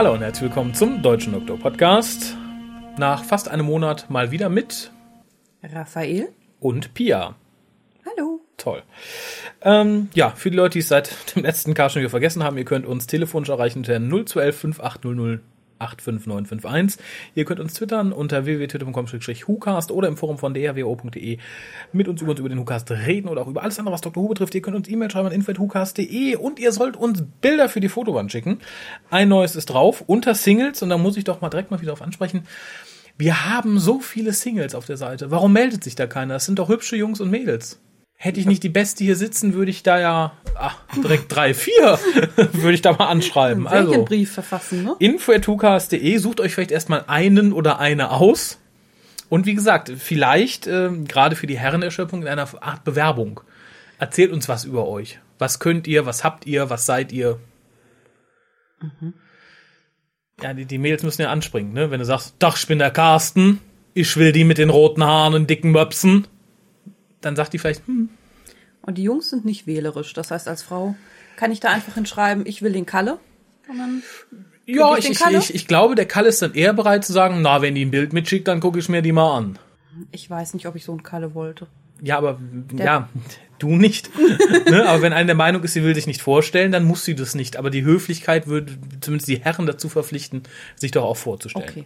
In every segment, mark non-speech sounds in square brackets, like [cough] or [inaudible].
Hallo und herzlich willkommen zum Deutschen Doktor Podcast. Nach fast einem Monat mal wieder mit Raphael und Pia. Hallo. Toll. Ähm, ja, für die Leute, die es seit [laughs] dem letzten Cast schon wieder vergessen haben, ihr könnt uns telefonisch erreichen unter 0211 5800 85951. Ihr könnt uns twittern unter www.twitter.com-hucast oder im Forum von drwo.de mit uns über, uns über den Hucast reden oder auch über alles andere, was Dr. Who betrifft. Ihr könnt uns E-Mail schreiben an info.hucast.de und ihr sollt uns Bilder für die Fotowand schicken. Ein neues ist drauf, unter Singles und da muss ich doch mal direkt mal wieder auf ansprechen. Wir haben so viele Singles auf der Seite. Warum meldet sich da keiner? Das sind doch hübsche Jungs und Mädels. Hätte ich nicht die Beste hier sitzen, würde ich da ja ach, direkt drei, vier [laughs] würde ich da mal anschreiben. Welchen Also Brief verfassen, ne? info.hucast.de, sucht euch vielleicht erstmal einen oder eine aus. Und wie gesagt, vielleicht ähm, gerade für die Herrenerschöpfung in einer Art Bewerbung. Erzählt uns was über euch. Was könnt ihr, was habt ihr, was seid ihr? Ja, die, die Mädels müssen ja anspringen, ne? Wenn du sagst, doch, ich bin der Carsten, ich will die mit den roten Haaren und dicken Möpsen, dann sagt die vielleicht, hm, Und die Jungs sind nicht wählerisch. Das heißt, als Frau kann ich da einfach hinschreiben, ich will den Kalle. Ja, ich ich, ich, ich, glaube, der Kalle ist dann eher bereit zu sagen, na, wenn die ein Bild mitschickt, dann gucke ich mir die mal an. ich weiß nicht, ob ich so einen Kalle wollte. Ja, aber ja, du nicht. [laughs] ne? Aber wenn eine der Meinung ist, sie will sich nicht vorstellen, dann muss sie das nicht. Aber die Höflichkeit würde zumindest die Herren dazu verpflichten, sich doch auch vorzustellen. Okay.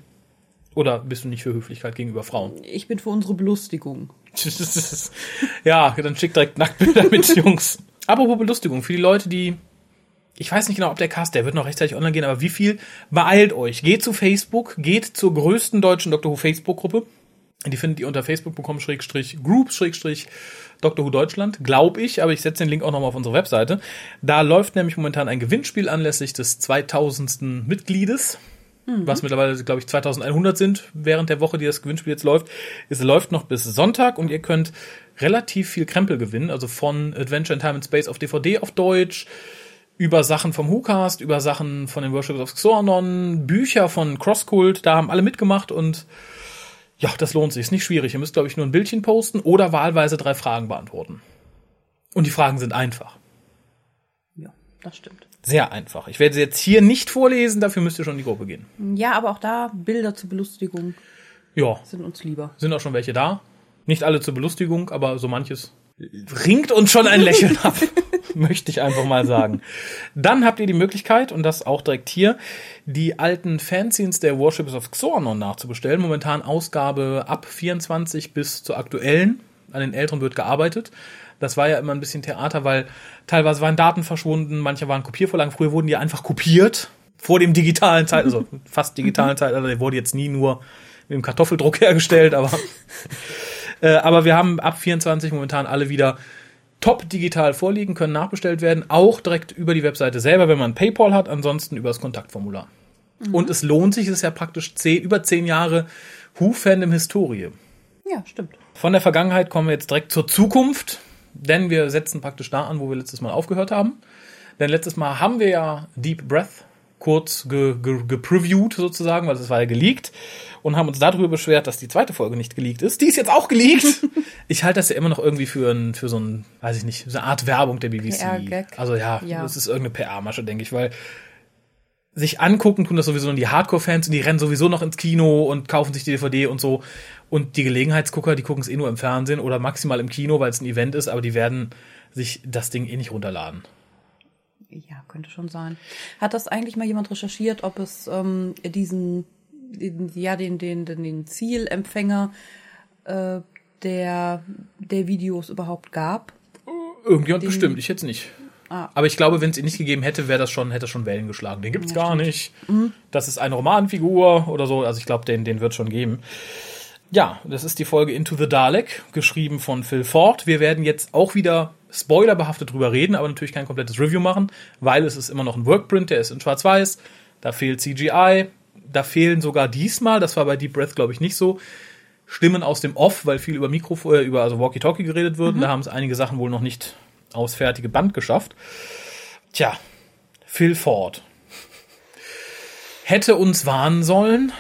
Oder bist du nicht für Höflichkeit gegenüber Frauen? Ich bin für unsere Belustigung. [laughs] ja, dann schick direkt Nacktbilder mit [laughs] Jungs. Apropos Belustigung, für die Leute, die ich weiß nicht genau, ob der Cast, der wird noch rechtzeitig online gehen, aber wie viel? Beeilt euch. Geht zu Facebook, geht zur größten deutschen Dr. Who Facebook-Gruppe. Die findet ihr unter facebook.com schrägstrich groups schrägstrich Dr. Who Deutschland, glaube ich, aber ich setze den Link auch nochmal auf unsere Webseite. Da läuft nämlich momentan ein Gewinnspiel anlässlich des 2000. Mitgliedes, was mittlerweile, glaube ich, 2100 sind während der Woche, die das Gewinnspiel jetzt läuft. Es läuft noch bis Sonntag und ihr könnt relativ viel Krempel gewinnen, also von Adventure in Time and Space auf DVD auf Deutsch, über Sachen vom WhoCast, über Sachen von den Worshippers of Xornon, Bücher von Crosscult, da haben alle mitgemacht und ja, das lohnt sich. Ist nicht schwierig. Ihr müsst, glaube ich, nur ein Bildchen posten oder wahlweise drei Fragen beantworten. Und die Fragen sind einfach. Ja, das stimmt. Sehr einfach. Ich werde sie jetzt hier nicht vorlesen, dafür müsst ihr schon in die Gruppe gehen. Ja, aber auch da Bilder zur Belustigung Ja, sind uns lieber. sind auch schon welche da. Nicht alle zur Belustigung, aber so manches ringt uns schon ein Lächeln ab. [laughs] Möchte ich einfach mal sagen. Dann habt ihr die Möglichkeit, und das auch direkt hier, die alten Fanzines der Warships of Xornon nachzubestellen. Momentan Ausgabe ab 24 bis zur aktuellen. An den älteren wird gearbeitet. Das war ja immer ein bisschen Theater, weil teilweise waren Daten verschwunden, manche waren Kopiervorlagen. Früher wurden die einfach kopiert. Vor dem digitalen Zeit, also [laughs] fast digitalen Zeitalter, der wurde jetzt nie nur mit dem Kartoffeldruck [laughs] hergestellt, aber äh, aber wir haben ab 24 momentan alle wieder top digital vorliegen, können nachbestellt werden, auch direkt über die Webseite selber, wenn man PayPal hat, ansonsten über das Kontaktformular. Und es lohnt sich, es ist ja praktisch zehn, über zehn Jahre Who-Fandom-Historie. Ja, stimmt. Von der Vergangenheit kommen wir jetzt direkt zur Zukunft, denn wir setzen praktisch da an, wo wir letztes Mal aufgehört haben. Denn letztes Mal haben wir ja Deep Breath kurz ge, ge, gepreviewt sozusagen, weil es war ja geleakt und haben uns darüber beschwert, dass die zweite Folge nicht geleakt ist. Die ist jetzt auch geleakt. [laughs] ich halte das ja immer noch irgendwie für, ein, für so ein, weiß ich nicht, so eine Art Werbung der BBC. Also ja, Ja. das ist irgendeine PR-Masche, denke ich, weil sich angucken tun das sowieso nur die Hardcore-Fans und die rennen sowieso noch ins Kino und kaufen sich die DVD und so. Und die Gelegenheitsgucker, die gucken es eh nur im Fernsehen oder maximal im Kino, weil es ein Event ist, aber die werden sich das Ding eh nicht runterladen. Ja, könnte schon sein. Hat das eigentlich mal jemand recherchiert, ob es ähm, diesen, den, ja, den, den, den, Zielempfänger äh, der, der Videos überhaupt gab? Irgendjemand Den- bestimmt, ich jetzt nicht. Ah. Aber ich glaube, wenn es ihn nicht gegeben hätte, wäre das schon, hätte das schon Wellen geschlagen. Den gibt's Ja, gar stimmt. Mhm. nicht. Das ist eine Romanfigur oder so. Also ich glaube, den, den wird schon geben. Ja, das ist die Folge Into the Dalek, geschrieben von Phil Ford. Wir werden jetzt auch wieder spoilerbehaftet drüber reden, aber natürlich kein komplettes Review machen, weil es ist immer noch ein Workprint, der ist in schwarz-weiß, da fehlt CGI, da fehlen sogar diesmal, das war bei Deep Breath, glaube ich, nicht so, Stimmen aus dem Off, weil viel über Mikro, äh, über also Walkie-Talkie geredet wird. Da haben es einige Sachen wohl noch nicht aufs fertige Band geschafft. Tja, Phil Ford. Hätte uns warnen sollen.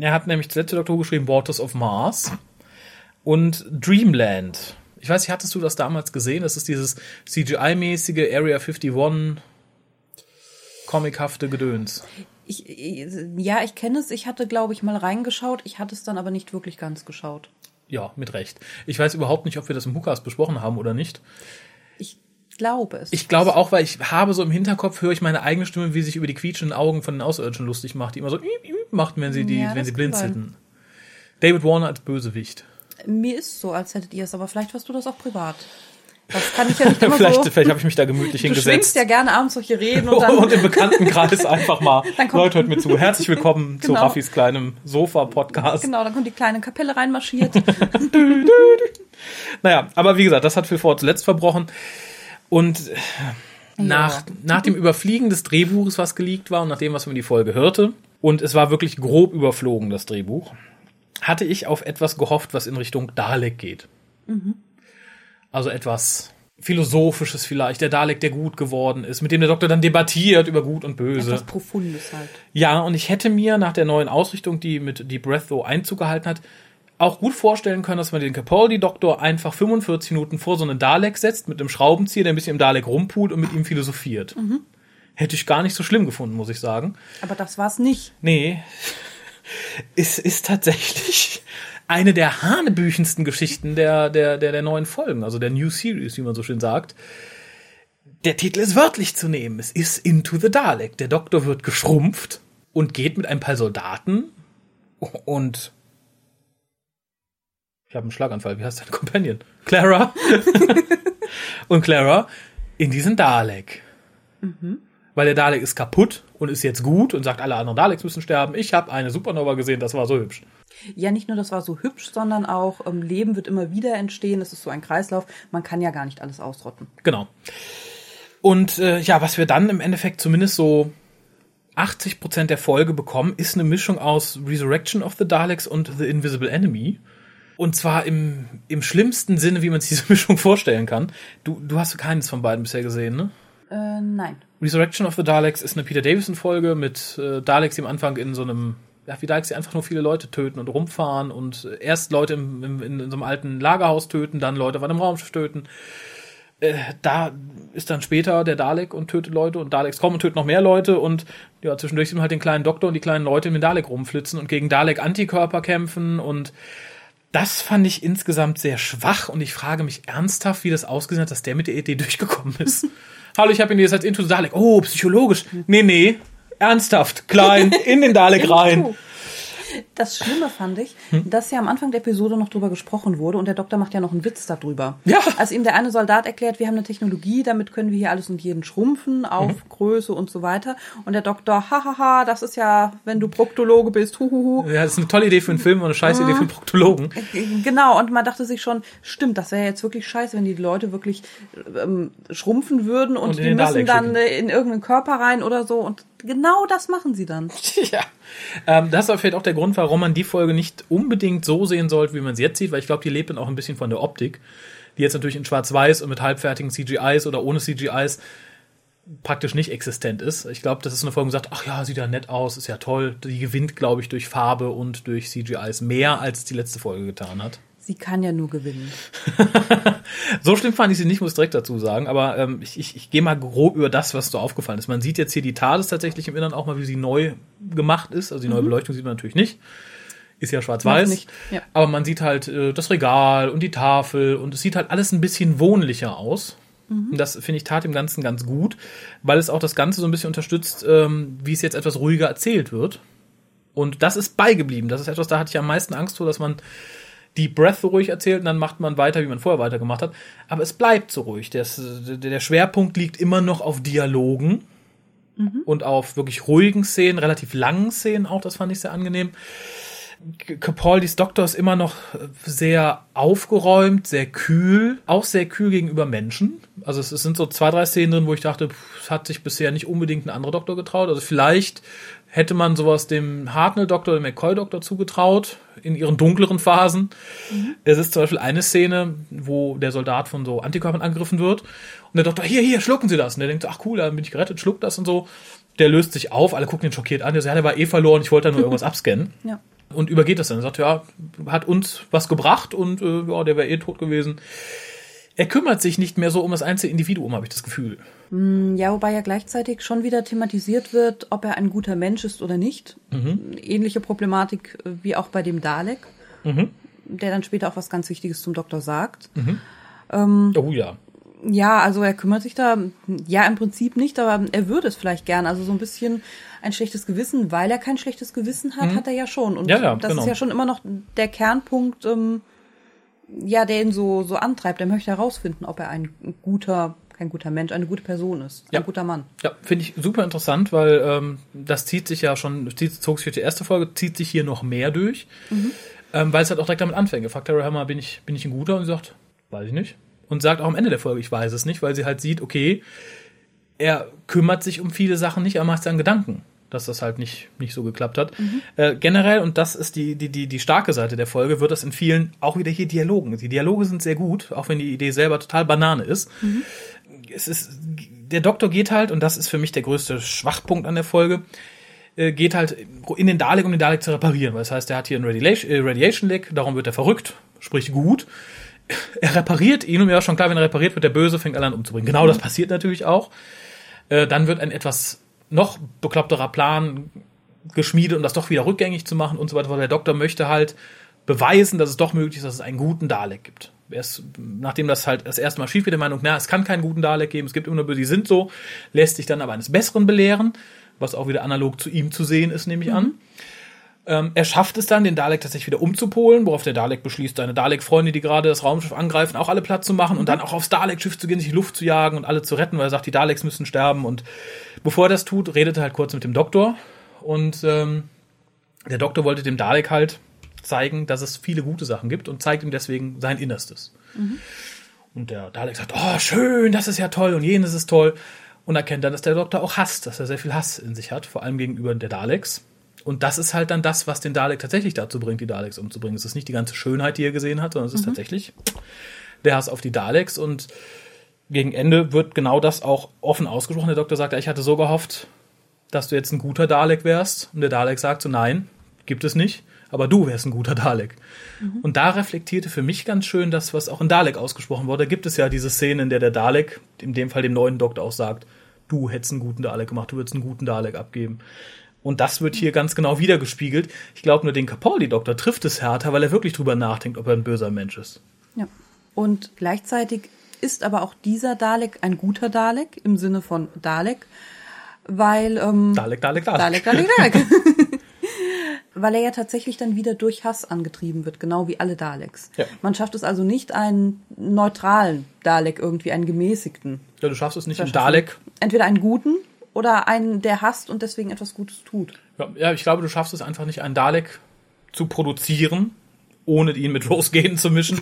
Er hat nämlich das letzte Doktor geschrieben, Waters of Mars und Dreamland. Ich weiß nicht, hattest du das damals gesehen? Das ist dieses CGI-mäßige Area 51 comichafte Gedöns. Ich, ja, ich kenne es. Ich hatte, glaube ich, mal reingeschaut. Ich hatte es dann aber nicht wirklich ganz geschaut. Ja, mit Recht. Ich weiß überhaupt nicht, ob wir das im Hukas besprochen haben oder nicht. Ich glaube es. Ich glaube auch, weil ich habe so im Hinterkopf, höre ich meine eigene Stimme, wie sich über die quietschenden Augen von den Außerirdischen lustig macht, die immer so machten, wenn sie die, Ja, wenn sie blinzelten. David Warner als Bösewicht. Mir ist so, als hättet ihr es, aber vielleicht warst du das auch privat. Das kann ich ja nicht [laughs] immer vielleicht so. vielleicht habe ich mich da gemütlich Du schwingst hingesetzt. ja gerne abends solche Reden und [laughs] dann. und im Bekanntenkreis einfach mal. [laughs] Dann kommt- Leute, hört mir zu. Herzlich willkommen zu Genau. Raffis kleinem Sofa-Podcast. genau, dann kommt die kleine Kapelle reinmarschiert. Naja, aber wie gesagt, das hat Phil Ford zuletzt verbrochen. Und nach, nach dem Überfliegen des Drehbuches, was geleakt war, und nach dem, was man in die Folge hörte, und es war wirklich grob überflogen, das Drehbuch, hatte ich auf etwas gehofft, was in Richtung Dalek geht. Also etwas Philosophisches vielleicht, der Dalek, der gut geworden ist, mit dem der Doktor dann debattiert über Gut und Böse. Etwas Profundes halt. Ja, und ich hätte mir nach der neuen Ausrichtung, die mit die Breath so Einzug gehalten hat, auch gut vorstellen können, dass man den Capaldi-Doktor einfach 45 Minuten vor so einen Dalek setzt, mit einem Schraubenzieher, der ein bisschen im Dalek rumpult und mit ihm philosophiert. Hätte ich gar nicht so schlimm gefunden, muss ich sagen. Aber das war's nicht. Nee. [laughs] Es ist tatsächlich eine der hanebüchensten Geschichten der, der, der, der neuen Folgen, also der New Series, wie man so schön sagt. Der Titel ist wörtlich zu nehmen. Es ist Into the Dalek. Der Doktor wird geschrumpft und geht mit ein paar Soldaten und ich habe einen Schlaganfall. Wie heißt dein Companion? Clara. [laughs] und Clara in diesen Dalek. Weil der Dalek ist kaputt und ist jetzt gut und sagt, alle anderen Daleks müssen sterben. Ich habe eine Supernova gesehen, das war so hübsch. Ja, nicht nur das war so hübsch, sondern auch ähm, Leben wird immer wieder entstehen. Es ist so ein Kreislauf. Man kann ja gar nicht alles ausrotten. Genau. Und äh, ja, was wir dann im Endeffekt zumindest so 80% der Folge bekommen, ist eine Mischung aus Resurrection of the Daleks und The Invisible Enemy. Und zwar im, im schlimmsten Sinne, wie man sich diese [laughs] Mischung vorstellen kann. Du, du hast keines von beiden bisher gesehen, ne? Äh, nein. Resurrection of the Daleks ist eine Peter Davison-Folge mit äh, Daleks, die am Anfang in so einem, ja, wie Daleks, die einfach nur viele Leute töten und rumfahren und äh, erst Leute im, im, in, in so einem alten Lagerhaus töten, dann Leute auf einem Raumschiff töten. Äh, da ist dann später der Dalek und tötet Leute und Daleks kommen und töten noch mehr Leute und ja, zwischendurch man halt den kleinen Doktor und die kleinen Leute in den Dalek rumflitzen und gegen Dalek-Antikörper kämpfen und das fand ich insgesamt sehr schwach und ich frage mich ernsthaft, wie das ausgesehen hat, dass der mit der Idee [laughs] durchgekommen ist. Hallo, ich habe ihn jetzt als Into Dalek. Oh, psychologisch. Nee, nee. Ernsthaft. Klein. [laughs] In den Dalek rein. Das Schlimme fand ich, Hm? dass ja am Anfang der Episode noch drüber gesprochen wurde und der Doktor macht ja noch einen Witz darüber. Ja. Als ihm der eine Soldat erklärt, wir haben eine Technologie, damit können wir hier alles und jeden schrumpfen auf Mhm. Größe und so weiter. Und der Doktor, hahaha, das ist ja, wenn du Proktologe bist, huhuhu. Ja, das ist eine tolle Idee für einen Film und eine scheiß Idee für einen Proktologen. Genau, und man dachte sich schon, stimmt, das wäre jetzt wirklich scheiße, wenn die Leute wirklich ähm, schrumpfen würden und, Und die müssen Dalek dann schicken. äh, in irgendeinen Körper rein oder so. Und genau das machen sie dann. [laughs] ja. Ähm, das ist vielleicht auch der Grund, warum man die Folge nicht unbedingt so sehen sollte, wie man sie jetzt sieht, weil ich glaube, die lebt dann auch ein bisschen von der Optik, die jetzt natürlich in Schwarz-Weiß und mit halbfertigen CGIs oder ohne CGIs praktisch nicht existent ist. Ich glaube, das ist eine Folge, die sagt, ach ja, sieht ja nett aus, ist ja toll. Die gewinnt, glaube ich, durch Farbe und durch CGIs mehr, als die letzte Folge getan hat. Sie kann ja nur gewinnen. [laughs] So schlimm fand ich sie nicht, muss direkt dazu sagen, aber ähm, ich, ich, ich gehe mal grob über das, was so aufgefallen ist. Man sieht jetzt hier die TARDIS tatsächlich im Innern auch mal, wie sie neu gemacht ist. Also die neue Beleuchtung sieht man natürlich nicht. Ist ja schwarz-weiß. ja. Aber man sieht halt äh, das Regal und die Tafel und es sieht halt alles ein bisschen wohnlicher aus. Und das finde ich tat dem Ganzen ganz gut, weil es auch das Ganze so ein bisschen unterstützt, ähm, wie es jetzt etwas ruhiger erzählt wird. Und das ist beigeblieben. Das ist etwas, da hatte ich am meisten Angst vor, dass man die Breath so ruhig erzählt und dann macht man weiter, wie man vorher weitergemacht hat. Aber es bleibt so ruhig. Das, der Schwerpunkt liegt immer noch auf Dialogen und auf wirklich ruhigen Szenen, relativ langen Szenen auch. Das fand ich sehr angenehm. Capaldis Doktor ist immer noch sehr aufgeräumt, sehr kühl, auch sehr kühl gegenüber Menschen. Also es, sind so zwei, drei Szenen drin, wo ich dachte, pff, es hat sich bisher nicht unbedingt ein anderer Doktor getraut. Also vielleicht hätte man sowas dem Hartnell-Doktor, dem McCoy-Doktor zugetraut, in ihren dunkleren Phasen. Es ist zum Beispiel eine Szene, wo der Soldat von so Antikörpern angegriffen wird und der Doktor, hier, hier, schlucken Sie das. Und der denkt, ach cool, dann bin ich gerettet, schluckt das und so. Der löst sich auf, alle gucken ihn schockiert an, der sagt, ja, der war eh verloren, ich wollte da nur [laughs] irgendwas abscannen Ja. und übergeht das dann. Er sagt, ja, hat uns was gebracht und äh, ja, der wäre eh tot gewesen. Er kümmert sich nicht mehr so um das einzelne Individuum, habe ich das Gefühl. Ja, wobei ja gleichzeitig schon wieder thematisiert wird, ob er ein guter Mensch ist oder nicht. Ähnliche Problematik äh, wie auch bei dem Dalek, der dann später auch was ganz Wichtiges zum Doktor sagt. Oh ja. Ja, also er kümmert sich da, ja, im Prinzip nicht, aber er würde es vielleicht gern. Also so ein bisschen ein schlechtes Gewissen, weil er kein schlechtes Gewissen hat, hat er ja schon. Und Mhm. Ja, ja, das genau. ist ja schon immer noch der Kernpunkt, ähm, ja, der ihn so, so antreibt. Er möchte herausfinden, ob er ein guter, kein guter Mensch, eine gute Person ist, Ja. ein guter Mann. Ja, finde ich super interessant, weil ähm, das zieht sich ja schon, zieht, zog sich durch die erste Folge, zieht sich hier noch mehr durch, ähm, weil es halt auch direkt damit anfängt. Er fragt Tara Hammer, bin ich, bin ich ein guter? Und sie sagt, weiß ich nicht. Und sagt auch am Ende der Folge, ich weiß es nicht, weil sie halt sieht, okay, er kümmert sich um viele Sachen nicht, er macht sich dann Gedanken, dass das halt nicht, nicht so geklappt hat. Äh, generell, und das ist die, die, die, die starke Seite der Folge, wird das in vielen auch wieder hier Dialogen. Die Dialoge sind sehr gut, auch wenn die Idee selber total Banane ist. Es ist, der Doktor geht halt, und das ist für mich der größte Schwachpunkt an der Folge, äh, geht halt in den Dalek, um den Dalek zu reparieren. Das heißt, er hat hier einen Radiation, äh, Radiation Leak, darum wird er verrückt, sprich gut. [laughs] Er repariert ihn und mir war schon klar, wenn er repariert wird, der Böse fängt alle an umzubringen. Genau das passiert natürlich auch. Äh, dann wird ein etwas noch bekloppterer Plan geschmiedet, um das doch wieder rückgängig zu machen und so weiter. Der Doktor möchte halt beweisen, dass es doch möglich ist, dass es einen guten Dalek gibt. Er ist, nachdem das halt das erste Mal schief wird, der Meinung, na, es kann keinen guten Dalek geben, es gibt immer nur die sind so, lässt sich dann aber eines Besseren belehren, was auch wieder analog zu ihm zu sehen ist, nehme ich an. Ähm, er schafft es dann, den Dalek tatsächlich wieder umzupolen, worauf der Dalek beschließt, seine Dalek-Freunde, die gerade das Raumschiff angreifen, auch alle platt zu machen und dann auch aufs Dalek-Schiff zu gehen, sich die Luft zu jagen und alle zu retten, weil er sagt, die Daleks müssen sterben. Und bevor er das tut, redet er halt kurz mit dem Doktor. Und ähm, der Doktor wollte dem Dalek halt zeigen, dass es viele gute Sachen gibt und zeigt ihm deswegen sein Innerstes. Und der Dalek sagt, oh, schön, das ist ja toll und jenes ist toll. Und erkennt dann, dass der Doktor auch hasst, dass er sehr viel Hass in sich hat, vor allem gegenüber der Daleks. Und das ist halt dann das, was den Dalek tatsächlich dazu bringt, die Daleks umzubringen. Es ist nicht die ganze Schönheit, die er gesehen hat, sondern es ist tatsächlich der Hass auf die Daleks. Und gegen Ende wird genau das auch offen ausgesprochen. Der Doktor sagt, ja, ich hatte so gehofft, dass du jetzt ein guter Dalek wärst. Und der Dalek sagt so, nein, gibt es nicht. Aber du wärst ein guter Dalek. Und da reflektierte für mich ganz schön das, was auch in Dalek ausgesprochen wurde. Da gibt es ja diese Szene, in der der Dalek, in dem Fall dem neuen Doktor auch sagt, du hättest einen guten Dalek gemacht, du würdest einen guten Dalek abgeben. Und das wird hier ganz genau wiedergespiegelt. Ich glaube nur, den Capaldi-Doktor trifft es härter, weil er wirklich drüber nachdenkt, ob er ein böser Mensch ist. Ja. Und gleichzeitig ist aber auch dieser Dalek ein guter Dalek im Sinne von Dalek, weil ähm, Dalek, Dalek, Dalek. Dalek, Dalek, Dalek. [laughs] weil er ja tatsächlich dann wieder durch Hass angetrieben wird, genau wie alle Daleks. Ja. Man schafft es also nicht, einen neutralen Dalek irgendwie, einen gemäßigten. Ja, du schaffst es nicht Verschaffen. Dalek. Entweder einen guten oder einen, der hasst und deswegen etwas Gutes tut. Ja, Ja, ich glaube, du schaffst es einfach nicht, einen Dalek zu produzieren, ohne ihn mit [laughs] Rose gehen zu mischen,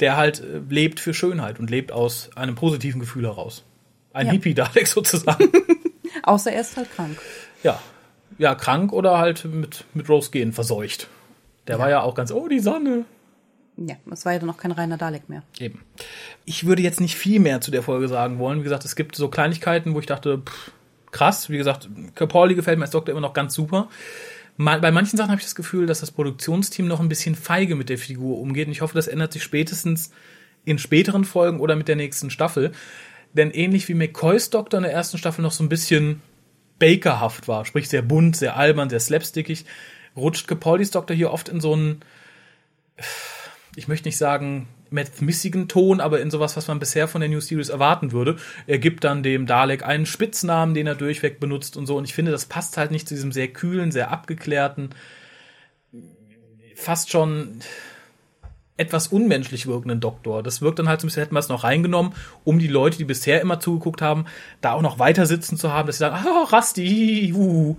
der halt äh, lebt für Schönheit und lebt aus einem positiven Gefühl heraus. Ein Ja. Hippie-Dalek [laughs] sozusagen. [laughs] Außer er ist halt krank. ja. Ja, krank oder halt mit, mit Rose gehen verseucht. Der war ja auch ganz, oh, die Sonne. Ja, es war ja dann noch kein reiner Dalek mehr. Eben. Ich würde jetzt nicht viel mehr zu der Folge sagen wollen. Wie gesagt, es gibt so Kleinigkeiten, wo ich dachte, pff, krass. Wie gesagt, Capaldi gefällt mir als Doktor immer noch ganz super. Mal, bei manchen Sachen habe ich das Gefühl, dass das Produktionsteam noch ein bisschen feige mit der Figur umgeht. Und ich hoffe, das ändert sich spätestens in späteren Folgen oder mit der nächsten Staffel. Denn ähnlich wie McCoys Doktor in der ersten Staffel noch so ein bisschen Bakerhaft war, sprich sehr bunt, sehr albern, sehr slapstickig, rutscht Capaldis Doktor hier oft in so einen ich möchte nicht sagen methmissigen Ton, aber in sowas, was man bisher von der New Series erwarten würde. Er gibt dann dem Dalek einen Spitznamen, den er durchweg benutzt und so. Und ich finde, das passt halt nicht zu diesem sehr kühlen, sehr abgeklärten, fast schon etwas unmenschlich wirkenden Doktor. Das wirkt dann halt so ein bisschen, hätten wir es noch reingenommen, um die Leute, die bisher immer zugeguckt haben, da auch noch weiter sitzen zu haben, dass sie sagen, [laughs] ah, Rasti, uh.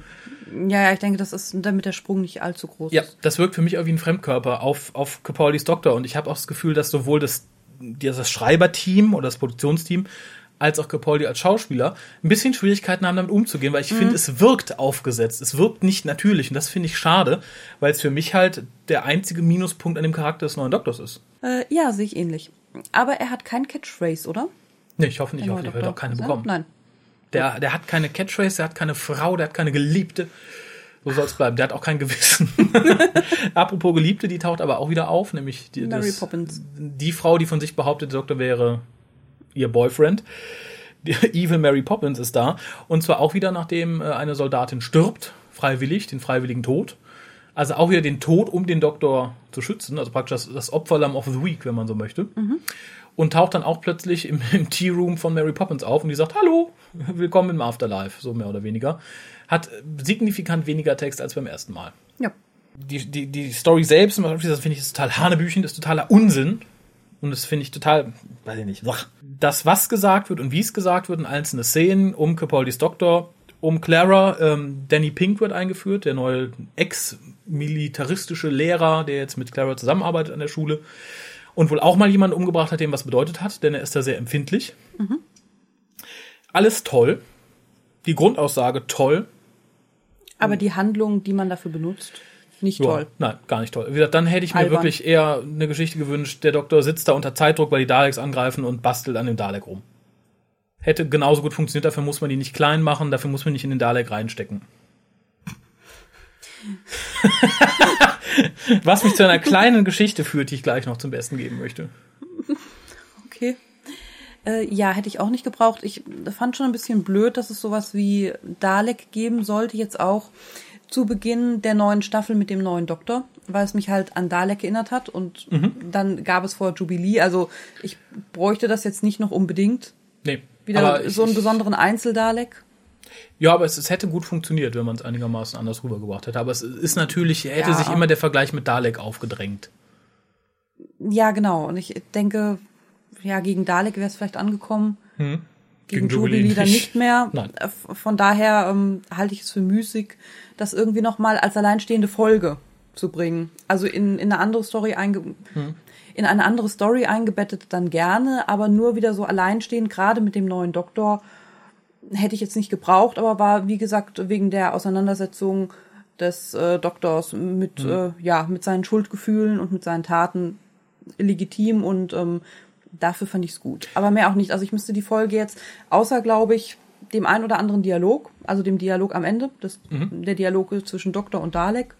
Ja, ja, ich denke, das ist, damit der Sprung nicht allzu groß Ja, ist. das wirkt für mich auch wie ein Fremdkörper auf, auf Capaldis Doktor. Und ich habe auch das Gefühl, dass sowohl das, das Schreiberteam oder das Produktionsteam als auch Capaldi als Schauspieler ein bisschen Schwierigkeiten haben, damit umzugehen, weil ich finde, es wirkt aufgesetzt. Es wirkt nicht natürlich. Und das finde ich schade, weil es für mich halt der einzige Minuspunkt an dem Charakter des neuen Doktors ist. Äh, ja, sehe ich ähnlich. Aber er hat kein Catchphrase, oder? Nee, ich hoffe nicht, ich hoffe, ich werde auch keine er? bekommen. Nein. Der, der hat keine Catchphrase, der hat keine Frau, der hat keine Geliebte. So soll es bleiben. Der hat auch kein Gewissen. [laughs] Apropos Geliebte, die taucht aber auch wieder auf, nämlich die, Mary das, Poppins. die Frau, die von sich behauptet, der Doktor wäre ihr Boyfriend. Die [laughs] Evil Mary Poppins ist da. Und zwar auch wieder, nachdem äh, eine Soldatin stirbt, freiwillig, den freiwilligen Tod. Also auch wieder den Tod, um den Doktor zu schützen. Also praktisch das, das Opferlamm of the Week, wenn man so möchte. Und taucht dann auch plötzlich im, [laughs] im Tea-Room von Mary Poppins auf und die sagt, hallo, [laughs] willkommen im Afterlife, so mehr oder weniger. Hat signifikant weniger Text als beim ersten Mal Ja. die, die, die Story selbst, das finde ich ist total Hanebüchen, das ist totaler Unsinn. Und das finde ich total, weiß ich nicht, wach. Das, was gesagt wird und wie es gesagt wird in einzelne Szenen um Capaldis Doktor, um Clara, ähm, Danny Pink wird eingeführt, der neue ex-militaristische Lehrer, der jetzt mit Clara zusammenarbeitet an der Schule und wohl auch mal jemanden umgebracht hat, dem was bedeutet hat, denn er ist da sehr empfindlich. Alles toll. Die Grundaussage toll. Aber die Handlung, die man dafür benutzt, nicht Ja, toll. Nein, gar nicht toll. Wie gesagt, dann hätte ich mir Albern. wirklich eher eine Geschichte gewünscht, der Doktor sitzt da unter Zeitdruck, weil die Daleks angreifen und bastelt an dem Dalek rum. Hätte genauso gut funktioniert, dafür muss man die nicht klein machen, dafür muss man nicht in den Dalek reinstecken. [laughs] Was mich zu einer kleinen Geschichte führt, die ich gleich noch zum Besten geben möchte. Okay. Äh, ja, hätte ich auch nicht gebraucht. Ich fand schon ein bisschen blöd, dass es sowas wie Dalek geben sollte, jetzt auch zu Beginn der neuen Staffel mit dem neuen Doktor, weil es mich halt an Dalek erinnert hat und dann gab es vor Jubilee. Also ich bräuchte das jetzt nicht noch unbedingt. Nee. Wieder ich, so einen besonderen Einzel-Dalek. ja, aber es, es hätte gut funktioniert, wenn man es einigermaßen anders rübergebracht hätte. Aber es ist natürlich, hätte Ja. sich immer der Vergleich mit Dalek aufgedrängt. Ja, genau. Und ich denke, ja, gegen Dalek wäre es vielleicht angekommen. Hm. Gegen, Jubilee, dann nicht mehr. [laughs] Nein. Äh, Von daher ähm, halte ich es für müßig, das irgendwie nochmal als alleinstehende Folge zu bringen. Also in, in eine andere Story einge in eine andere Story eingebettet dann gerne, aber nur wieder so alleinstehend, gerade mit dem neuen Doktor, hätte ich jetzt nicht gebraucht, aber war, wie gesagt, wegen der Auseinandersetzung des äh, Doktors mit, äh, ja, mit seinen Schuldgefühlen und mit seinen Taten legitim und ähm, dafür fand ich es gut. Aber mehr auch nicht. Also ich müsste die Folge jetzt, außer glaube ich, dem ein oder anderen Dialog, also dem Dialog am Ende, das, der Dialog zwischen Doktor und Dalek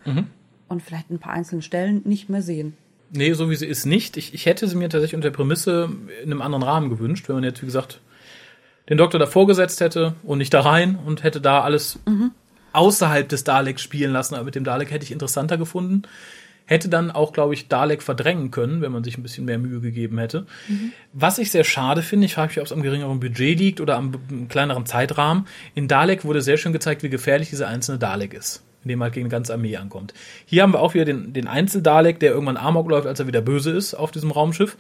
und vielleicht ein paar einzelnen Stellen nicht mehr sehen. Nee, so wie sie ist nicht. Ich, ich hätte sie mir tatsächlich unter Prämisse in einem anderen Rahmen gewünscht, wenn man jetzt, wie gesagt, den Doktor davor gesetzt hätte und nicht da rein und hätte da alles außerhalb des Daleks spielen lassen. Aber mit dem Dalek hätte ich interessanter gefunden. Hätte dann auch, glaube ich, Dalek verdrängen können, wenn man sich ein bisschen mehr Mühe gegeben hätte. Was ich sehr schade finde, ich frage mich, ob es am geringeren Budget liegt oder am kleineren Zeitrahmen. In Dalek wurde sehr schön gezeigt, wie gefährlich dieser einzelne Dalek ist, indem er halt gegen eine ganze Armee ankommt. Hier haben wir auch wieder den, den Einzel-Dalek, der irgendwann Amok läuft, als er wieder böse ist auf diesem Raumschiff.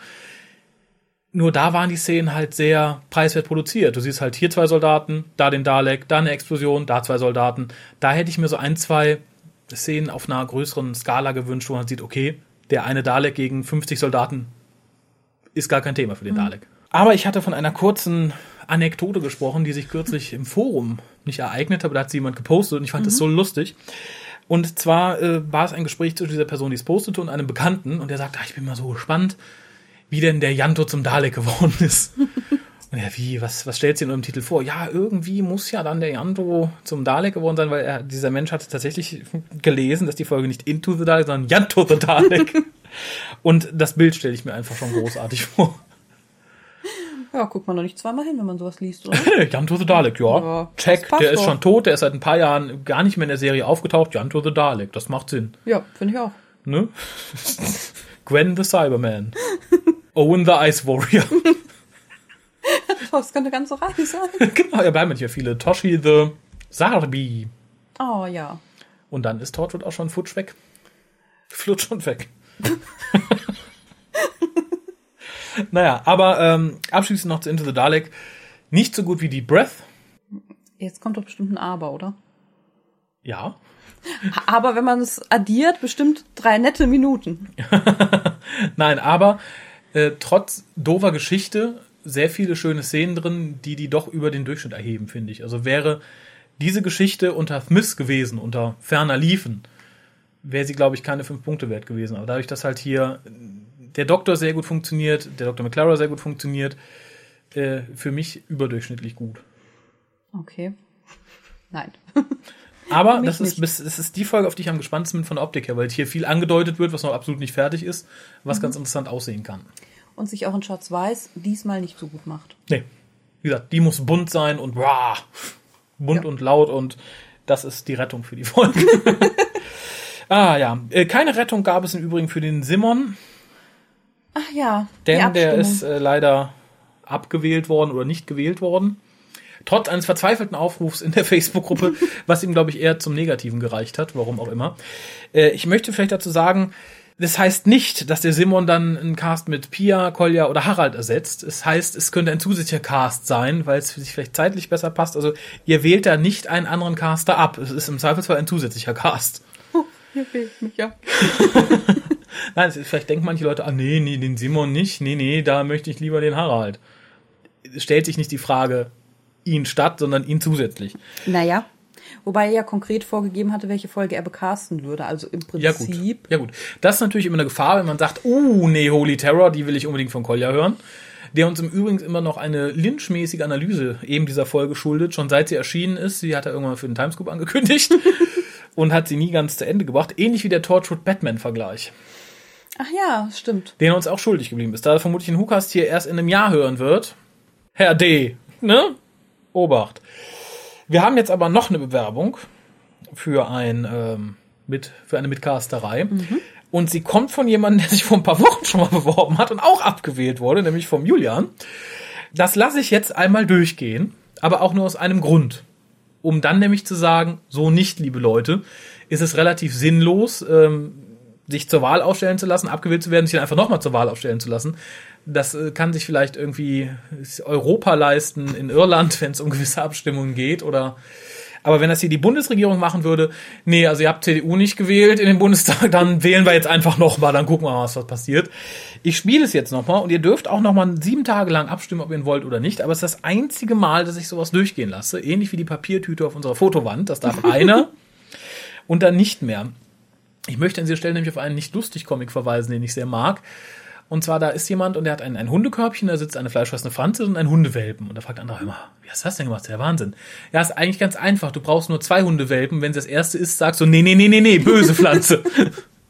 Nur da waren die Szenen halt sehr preiswert produziert. Du siehst halt hier zwei Soldaten, da den Dalek, da eine Explosion, da zwei Soldaten. Da hätte ich mir so ein, zwei Szenen auf einer größeren Skala gewünscht, wo man sieht, okay, der eine Dalek gegen 50 Soldaten ist gar kein Thema für den Dalek. Aber ich hatte von einer kurzen Anekdote gesprochen, die sich kürzlich im Forum nicht ereignet hat, aber da hat sie jemand gepostet und ich fand das so lustig. Und zwar äh, war es ein Gespräch zwischen dieser Person, die es postete, und einem Bekannten, und der sagte, ah, ich bin mal so gespannt, wie denn der Janto zum Dalek geworden ist. [laughs] Ja, wie, was, was stellt sie in eurem Titel vor? Ja, irgendwie muss ja dann der Janto zum Dalek geworden sein, weil er, dieser Mensch hatte tatsächlich gelesen, dass die Folge nicht Into the Dalek, sondern Janto the Dalek. [laughs] Und das Bild stelle ich mir einfach schon großartig vor. Ja, guckt man doch nicht zweimal hin, wenn man sowas liest, oder? [laughs] Janto the Dalek, ja. Ja, Check, der ist doch. schon tot, der ist seit ein paar Jahren gar nicht mehr in der Serie aufgetaucht. Janto the Dalek, das macht Sinn. ja, finde ich auch. Ne? [laughs] Gwen the Cyberman. Owen the Ice Warrior. Das könnte ganz so reich sein. [laughs] genau, ja, bleiben hier viele. Toshi the Sarbi. Oh ja. Und dann ist Torchwood auch schon futsch weg. Flutsch schon weg. [laughs] naja, aber ähm, abschließend noch zu Into the Dalek. Nicht so gut wie die Breath. Jetzt kommt doch bestimmt ein Aber, oder? Ja. [laughs] Aber wenn man es addiert, bestimmt drei nette Minuten. Nein, aber äh, trotz doofer Geschichte sehr viele schöne Szenen drin, die die doch über den Durchschnitt erheben, finde ich. Also wäre diese Geschichte unter Smith gewesen, unter ferner Liefen, wäre sie, glaube ich, keine fünf Punkte wert gewesen. Aber dadurch, dass halt hier der Doktor sehr gut funktioniert, der Doktor McClara sehr gut funktioniert, äh, für mich überdurchschnittlich gut. Okay. [laughs] Nein. [laughs] Aber das ist, das ist die Folge, auf die ich am gespanntesten bin von der Optik her, weil hier viel angedeutet wird, was noch absolut nicht fertig ist, was ganz interessant aussehen kann. Und sich auch in Schwarz-Weiß diesmal nicht so gut macht. Nee. Wie gesagt, die muss bunt sein und wow, bunt Ja. und laut und das ist die Rettung für die Folge. [laughs] ah ja, Äh, keine Rettung gab es im Übrigen für den Simon, Ach ja, denn der ist äh, leider abgewählt worden oder nicht gewählt worden. Trotz eines verzweifelten Aufrufs in der [laughs] Facebook-Gruppe, was ihm, glaube ich, eher zum Negativen gereicht hat, warum auch immer. Äh, ich möchte vielleicht dazu sagen, das heißt nicht, dass der Simon dann einen Cast mit Pia, Kolja oder Harald ersetzt. Es heißt, es könnte ein zusätzlicher Cast sein, weil es für sich vielleicht zeitlich besser passt. Also ihr wählt da nicht einen anderen Caster ab. Es ist im Zweifelsfall ein zusätzlicher Cast. Hier fehlt mich ja. [laughs] Nein, es ist, vielleicht denken manche Leute, ah nee, nee, den Simon nicht. Nee, nee, da möchte ich lieber den Harald. Es stellt sich nicht die Frage ihn statt, sondern ihn zusätzlich. Naja. Wobei er ja konkret vorgegeben hatte, welche Folge er becasten würde. Also im Ja gut. Prinzip. Ja gut. Das ist natürlich immer eine Gefahr, wenn man sagt, uh, nee, Holy Terror, die will ich unbedingt von Kolja hören. Der uns im Übrigen immer noch eine lynchmäßige Analyse eben dieser Folge schuldet, schon seit sie erschienen ist. Sie hat er irgendwann für den Timescoop angekündigt [laughs] und hat sie nie ganz zu Ende gebracht. Ähnlich wie der Torchwood Batman-Vergleich, Ach ja, stimmt. den er uns auch schuldig geblieben ist. Da er vermutlich den Hookast hier erst in einem Jahr hören wird. Herr D. Ne? Obacht. Wir haben jetzt aber noch eine Bewerbung für ein ähm, mit für eine Mitcasterei und sie kommt von jemandem, der sich vor ein paar Wochen schon mal beworben hat und auch abgewählt wurde, nämlich vom Julian. Das lasse ich jetzt einmal durchgehen, aber auch nur aus einem Grund, um dann nämlich zu sagen, so nicht, liebe Leute, ist es relativ sinnlos, ähm, sich zur Wahl aufstellen zu lassen, abgewählt zu werden, sich dann einfach nochmal zur Wahl aufstellen zu lassen. Das äh, kann sich vielleicht irgendwie Europa leisten in Irland, [laughs] wenn es um gewisse Abstimmungen geht oder aber wenn das hier die Bundesregierung machen würde, nee, also ihr habt CDU nicht gewählt in den Bundestag, [laughs] dann wählen wir jetzt einfach nochmal, dann gucken wir mal, was, was passiert. Ich spiele es jetzt nochmal und ihr dürft auch nochmal sieben Tage lang abstimmen, ob ihr ihn wollt oder nicht, aber es ist das einzige Mal, dass ich sowas durchgehen lasse, ähnlich wie die Papiertüte auf unserer Fotowand, das darf [laughs] einer und dann nicht mehr. Ich möchte an dieser Stelle nämlich auf einen nicht lustig Comic verweisen, den ich sehr mag. Und zwar, da ist jemand und der hat ein, ein Hundekörbchen, da sitzt eine fleischfressende Franze und ein Hundewelpen. Und da fragt der andere immer, wie hast du das denn gemacht? Das ist ja Wahnsinn. Ja, ist eigentlich ganz einfach. Du brauchst nur zwei Hundewelpen. Wenn sie das erste ist, sagst du, nee, nee, nee, nee, nee, böse Pflanze.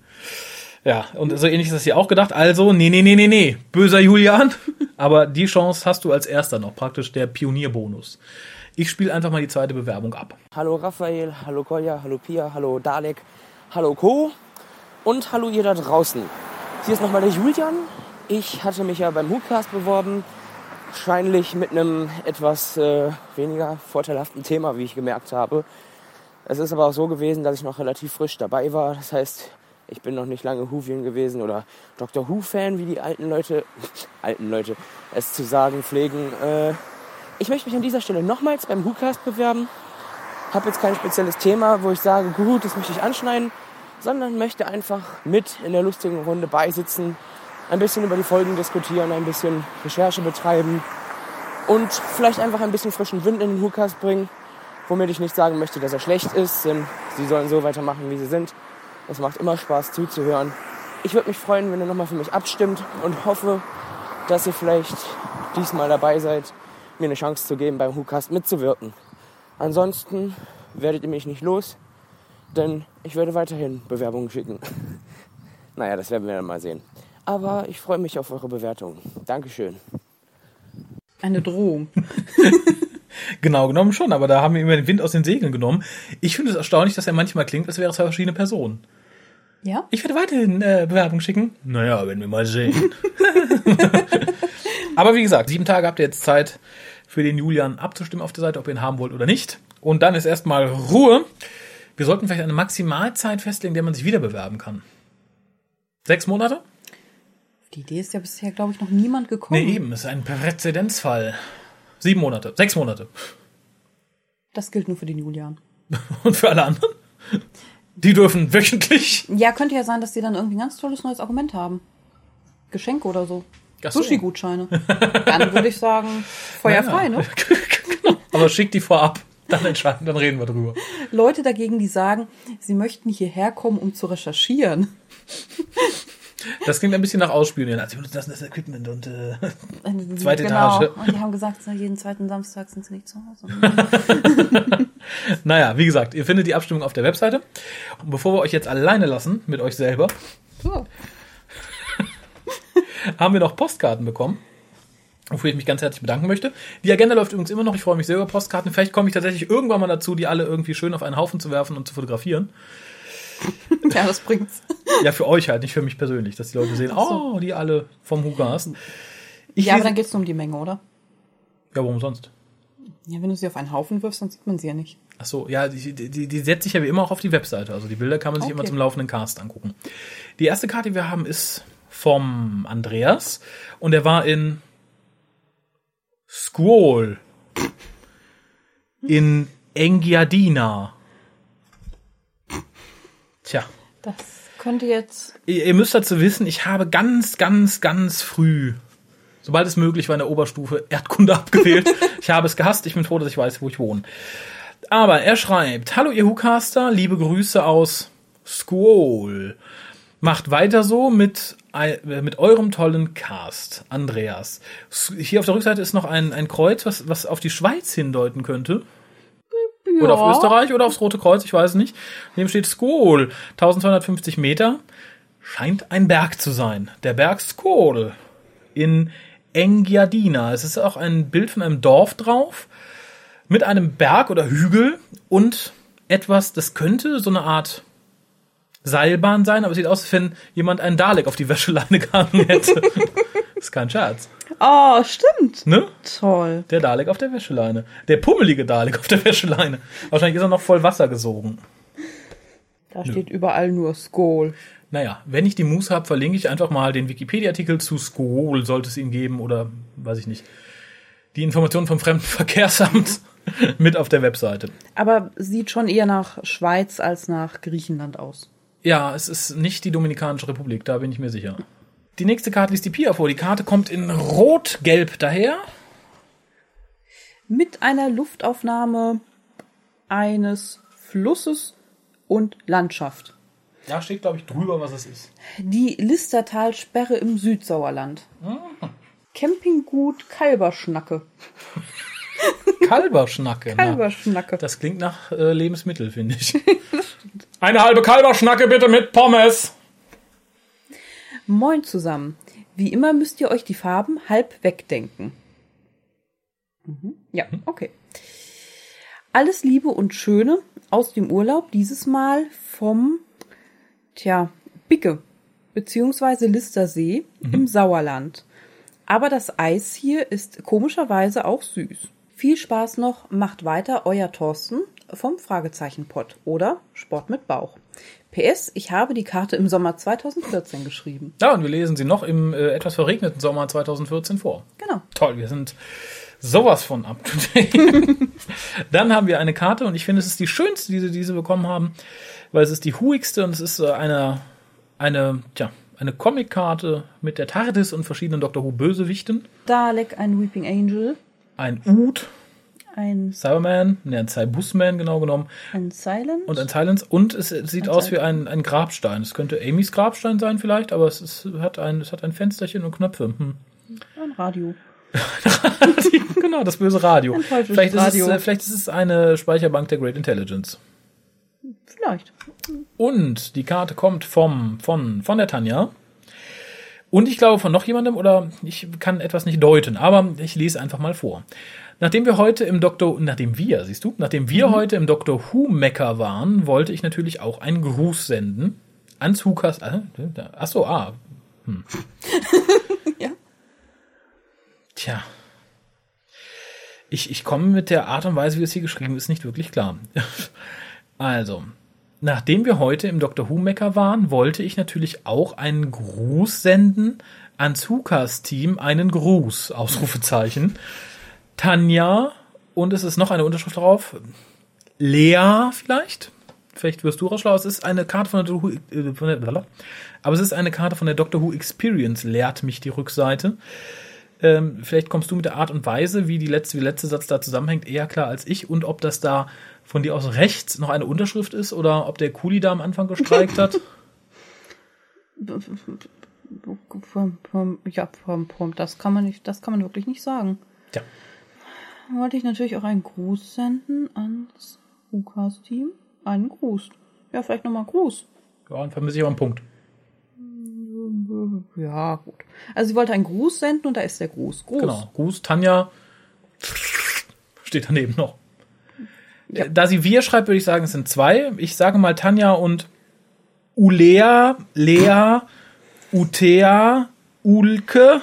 [laughs] ja, und so ähnlich ist das hier auch gedacht. Also, nee, nee, nee, nee, nee, böser Julian. [laughs] Aber die Chance hast du als erster noch, praktisch der Pionierbonus. Ich spiele einfach mal die zweite Bewerbung ab. Hallo Raphael, hallo Kolja, hallo Pia, hallo Dalek, hallo Co. Und hallo ihr da draußen. Hier ist nochmal der Julian. Ich hatte mich ja beim Hookcast beworben. Wahrscheinlich mit einem etwas äh, weniger vorteilhaften Thema, wie ich gemerkt habe. Es ist aber auch so gewesen, dass ich noch relativ frisch dabei war. Das heißt, ich bin noch nicht lange Whovian gewesen oder Dr. Who-Fan, wie die alten Leute, [laughs] alten Leute es zu sagen pflegen. Äh, ich möchte mich an dieser Stelle nochmals beim WhoCast bewerben. Habe jetzt kein spezielles Thema, wo ich sage, gut, das möchte ich anschneiden, sondern möchte einfach mit in der lustigen Runde beisitzen, ein bisschen über die Folgen diskutieren, ein bisschen Recherche betreiben und vielleicht einfach ein bisschen frischen Wind in den WhoCast bringen, womit ich nicht sagen möchte, dass er schlecht ist, denn sie sollen so weitermachen, wie sie sind. Es macht immer Spaß zuzuhören. Ich würde mich freuen, wenn ihr nochmal für mich abstimmt und hoffe, dass ihr vielleicht diesmal dabei seid, mir eine Chance zu geben, beim WhoCast mitzuwirken. Ansonsten werdet ihr mich nicht los, denn ich werde weiterhin Bewerbungen schicken. [laughs] naja, das werden wir dann mal sehen. Aber ich freue mich auf eure Bewertungen. Dankeschön. Eine Drohung. [laughs] Genau genommen schon, aber da haben wir immer den Wind aus den Segeln genommen. Ich finde es erstaunlich, dass er manchmal klingt, als wäre es zwei verschiedene Personen. Ja? Ich werde weiterhin äh, Bewerbung schicken. Naja, werden wir mal sehen. [laughs] aber wie gesagt, sieben Tage habt ihr jetzt Zeit für den Julian abzustimmen auf der Seite, ob ihr ihn haben wollt oder nicht. Und dann ist erstmal Ruhe. Wir sollten vielleicht eine Maximalzeit festlegen, der man sich wieder bewerben kann. Sechs Monate? Die Idee ist ja bisher, glaube ich, noch niemand gekommen. Nee, eben, ist ein Präzedenzfall. Sieben Monate, sechs Monate. Das gilt nur für den Julian. [laughs] Und für alle anderen? Die dürfen wöchentlich. Ja, könnte ja sein, dass die dann irgendwie ein ganz tolles neues Argument haben. Geschenke oder so. So. Sushi-Gutscheine. Dann würde ich sagen, [laughs] feuerfrei, ne? [laughs] genau. Aber schick die vorab. [laughs] Dann entscheiden, dann reden wir drüber. Leute dagegen, die sagen, sie möchten hierher kommen, um zu recherchieren. Das klingt ein bisschen nach Ausspielen. Also, das ist das Equipment und äh, Zweite genau. Etage. Und die haben gesagt, jeden zweiten Samstag sind sie nicht zu Hause. [laughs] naja, wie gesagt, ihr findet die Abstimmung auf der Webseite. Und bevor wir euch jetzt alleine lassen mit euch selber, So. [laughs] haben wir noch Postkarten bekommen. Wofür ich mich ganz herzlich bedanken möchte. Die Agenda läuft übrigens immer noch. Ich freue mich sehr über Postkarten. Vielleicht komme ich tatsächlich irgendwann mal dazu, die alle irgendwie schön auf einen Haufen zu werfen und zu fotografieren. [laughs] Ja, das bringt's. Ja, für euch halt, nicht für mich persönlich, dass die Leute sehen, so. oh, die alle vom Hugas. Ich Ja, aber dann geht's nur um die Menge, oder? ja, warum sonst? Ja, wenn du sie auf einen Haufen wirfst, dann sieht man sie ja nicht. Ach so, ja, die, die, die setzt sich ja wie immer auch auf die Webseite. Also die Bilder kann man sich Okay. immer zum laufenden Cast angucken. Die erste Karte, die wir haben, ist vom Andreas und er war in Squall in Engiadina. Tja, Das könnte jetzt. ihr, ihr müsst dazu wissen, ich habe ganz, ganz, ganz früh, sobald es möglich war in der Oberstufe, Erdkunde [laughs] abgewählt. ich habe es gehasst, ich bin froh, dass ich weiß, wo ich wohne. Aber er schreibt, hallo ihr Hucaster, liebe Grüße aus Squall. Macht weiter so mit, mit eurem tollen Cast, Andreas. Hier auf der Rückseite ist noch ein, ein Kreuz, was, was auf die Schweiz hindeuten könnte. Oder auf Österreich oder aufs Rote Kreuz, ich weiß nicht. Neben steht Skol, 1250 Meter. Scheint ein Berg zu sein. Der Berg Skol in Engiadina. Es ist auch ein Bild von einem Dorf drauf mit einem Berg oder Hügel und etwas, das könnte so eine Art Seilbahn sein, aber es sieht aus, als wenn jemand einen Dalek auf die Wäscheleine [laughs] gehangen hätte. ist kein Scherz, Oh, stimmt. ne? Toll. Der Dalek auf der Wäscheleine. Der pummelige Dalek auf der Wäscheleine. Wahrscheinlich ist er noch voll Wasser gesogen. Da steht überall nur Skol. Naja, wenn ich die Muße habe, verlinke ich einfach mal den Wikipedia-Artikel zu Skool, sollte es ihn geben, oder weiß ich nicht. Die Informationen vom Fremdenverkehrsamt [laughs] mit auf der Webseite. Aber sieht schon eher nach Schweiz als nach Griechenland aus. Ja, es ist nicht die Dominikanische Republik, da bin ich mir sicher. Die nächste Karte liest die Pia vor. Die Karte kommt in Rot-Gelb daher. Mit einer Luftaufnahme eines Flusses und Landschaft. Da steht, glaube ich, drüber, was es ist. Die Listertalsperre im Südsauerland. Campinggut Kalberschnacke. [laughs] Kalberschnacke. na. Kalberschnacke. Das klingt nach äh, Lebensmittel, finde ich. [laughs] Eine halbe Kalberschnacke bitte mit Pommes. Moin zusammen. Wie immer müsst ihr euch die Farben halb wegdenken. Mhm. Ja, okay. Alles Liebe und Schöne aus dem Urlaub, dieses Mal vom, tja, Bicke, beziehungsweise Listersee im Sauerland. Aber das Eis hier ist komischerweise auch süß. Viel Spaß noch, macht weiter euer Thorsten vom Fragezeichenpott oder Sport mit Bauch. PS, ich habe die Karte im Sommer 2014 geschrieben. Ja, und wir lesen sie noch im äh, etwas verregneten Sommer 2014 vor. Genau. Toll, wir sind sowas von up to date. [laughs] Dann haben wir eine Karte und ich finde, es ist die schönste, die sie, die sie bekommen haben, weil es ist die huigste und es ist äh, eine, eine, tja, eine Comic-Karte mit der TARDIS und verschiedenen Doctor Who Bösewichten. Dalek, ein Weeping Angel, Ein Ud, ein, Cyberman, ne, ein Cybusman genau genommen ein Silent. und ein Silence und es sieht Ein aus wie Silence. ein, ein Grabstein. Es könnte Amys Grabstein sein vielleicht, aber es ist, hat ein, es hat ein Fensterchen und Knöpfe. Hm. ein Radio. [laughs] genau, das böse Radio. Vielleicht ist, es, Radio. äh, vielleicht ist es eine Speicherbank der Great Intelligence. Vielleicht. Und die Karte kommt vom, von, von der Tanja. Und ich glaube von noch jemandem, oder ich kann etwas nicht deuten, aber ich lese einfach mal vor. Nachdem wir heute im Doktor, nachdem wir, siehst du, nachdem wir heute im Doktor Who Mecker waren, wollte ich natürlich auch einen Gruß senden. Ans Hukas, äh, ach so, ah. Hm. [laughs] Ja. Tja. Ich, ich komme mit der Art und Weise, wie es hier geschrieben ist, nicht wirklich klar. [laughs] Also, nachdem wir heute im Dr. Who Mecker waren, wollte ich natürlich auch einen Gruß senden ans Hukas-Team, einen Gruß, Ausrufezeichen. Tanja, und es ist noch eine Unterschrift drauf. Lea vielleicht? Vielleicht wirst du rausschlau. Es ist eine Karte von der Doctor Who, äh, von der, aber es ist eine Karte von der Doctor Who Experience, lehrt mich die Rückseite. Ähm, vielleicht kommst du mit der Art und Weise, wie, die letzte, wie der letzte Satz da zusammenhängt, eher klar als ich und ob das da von dir aus rechts noch eine Unterschrift ist oder ob der Kuli da am Anfang gestreikt hat. Ja, das kann man nicht, das kann man wirklich nicht sagen. Tja. Wollte ich natürlich auch einen Gruß senden ans Lukas-Team. Einen Gruß. Ja, vielleicht nochmal Gruß. Ja, dann vermisse ich aber einen Punkt. Ja, gut. Also sie wollte einen Gruß senden und da ist der Gruß. Gruß. Genau. Gruß, Tanja. Steht daneben noch. Ja. Da sie wir schreibt, würde ich sagen, es sind zwei. Ich sage mal Tanja und Ulea, Lea, Utea, Ulke.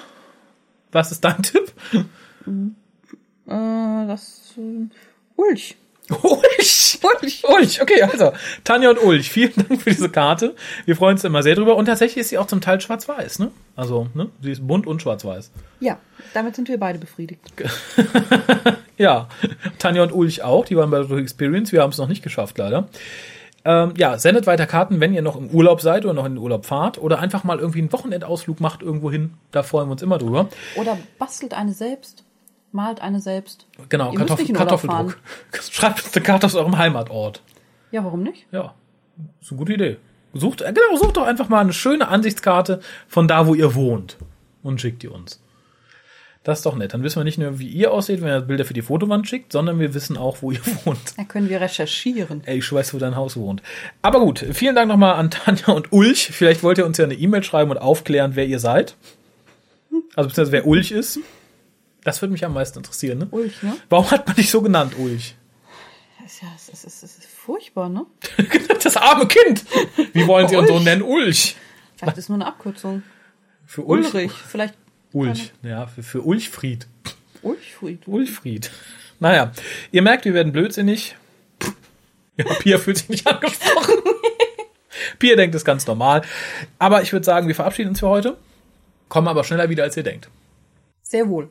Was ist dein Tipp? Äh, das äh, Ulch. Ulch. Ulch. Ulch. Okay, also Tanja und Ulch, vielen Dank für diese Karte. Wir freuen uns immer sehr drüber. Und tatsächlich ist sie auch zum Teil schwarz-weiß, ne? Also, ne? Sie ist bunt und schwarz-weiß. Ja, damit sind wir beide befriedigt. [laughs] ja, Tanja und Ulch auch. Die waren bei der Experience. Wir haben es noch nicht geschafft, leider. Ähm, ja, sendet weiter Karten, wenn ihr noch im Urlaub seid oder noch in den Urlaub fahrt oder einfach mal irgendwie einen Wochenendausflug macht irgendwo hin. Da freuen wir uns immer drüber. Oder bastelt eine selbst. Malt eine selbst. Genau, Kartoffel, Kartoffeldruck. [laughs] Schreibt eine Karte aus eurem Heimatort. Ja, warum nicht? Ja, ist eine gute Idee. Sucht, äh, genau, sucht doch einfach mal eine schöne Ansichtskarte von da, wo ihr wohnt und schickt die uns. Das ist doch nett. Dann wissen wir nicht nur, wie ihr aussieht, wenn ihr Bilder für die Fotowand schickt, sondern wir wissen auch, wo ihr [laughs] wohnt. Da können wir recherchieren. Ey, ich weiß, wo dein Haus wohnt. Aber gut, vielen Dank nochmal an Tanja und Ulch. Vielleicht wollt ihr uns ja eine E-Mail schreiben und aufklären, wer ihr seid. Also beziehungsweise wer Ulch ist. Das würde mich am meisten interessieren, ne? Ulch, ne? Warum hat man dich so genannt, Ulch? Das ist ja, das ist, das ist furchtbar, ne? [laughs] das arme Kind. Wie wollen Sie uns so nennen? Ulch. Vielleicht ist nur eine Abkürzung. Für Ulch. Ulrich, vielleicht. Ulch, ja, für, für Ulchfried. Ulchfried. Ulchfried. Naja, ihr merkt, wir werden blödsinnig. Ja, Pia fühlt sich nicht angesprochen. [laughs] Pia denkt, es ganz normal. Aber ich würde sagen, wir verabschieden uns für heute. Kommen aber schneller wieder, als ihr denkt. Sehr wohl.